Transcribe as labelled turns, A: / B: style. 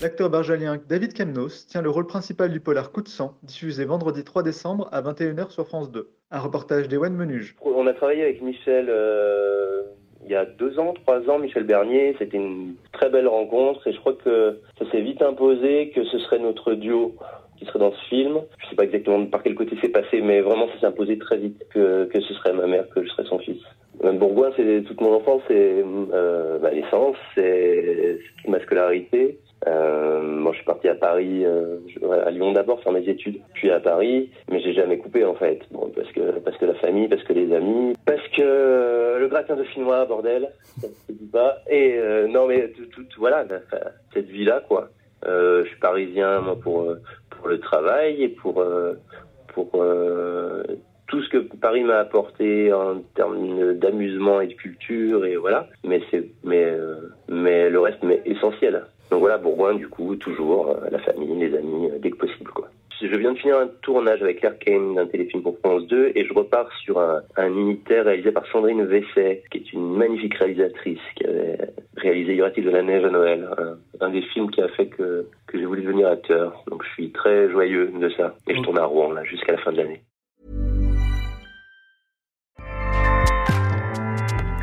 A: L'acteur barjalien David Kemnos tient le rôle principal du polar Coup de sang, diffusé vendredi 3 décembre à 21h sur France 2. Un reportage d'Ewan Menuge.
B: On a travaillé avec Michel euh, il y a deux ans, trois ans, Michel Bernier. C'était une très belle rencontre et je crois que ça s'est vite imposé que ce serait notre duo qui serait dans ce film. Je sais pas exactement par quel côté c'est passé, mais vraiment ça s'est imposé très vite que ce serait ma mère, que je serais son fils. Bourgoin, c'est toute mon enfance, c'est euh, ma naissance, c'est ma scolarité. Euh, moi, je suis parti à Paris, euh, à Lyon d'abord faire mes études, puis à Paris, mais j'ai jamais coupé en fait. Parce que parce que la famille, parce que les amis, parce que euh, le gratin de chinois, bordel, ça pas. Et non, mais tout, tout, tout- voilà, enfin, cette vie-là, quoi. Je suis parisien, moi, pour pour le travail et pour pour euh, tout ce que Paris m'a apporté en termes d'amusement et de culture et voilà. Mais c'est mais euh, mais le reste mais essentiel. Donc voilà, Bourgoin du coup toujours euh, la famille, les amis euh, dès que possible quoi. Je viens de finir un tournage avec Claire Kane d'un téléfilm pour France 2 et je repars sur un, un unitaire réalisé par Sandrine Vesset, qui est une magnifique réalisatrice qui avait réalisé Y aura-t-il de la neige à Noël, un, un des films qui a fait que, que j'ai voulu devenir acteur. Donc je suis très joyeux de ça. Et je tourne à Rouen là jusqu'à la fin de l'année.